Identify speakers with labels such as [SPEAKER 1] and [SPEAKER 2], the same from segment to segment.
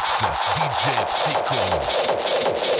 [SPEAKER 1] mix, DJ Psycho.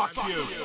[SPEAKER 1] And fuck you.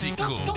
[SPEAKER 2] DJ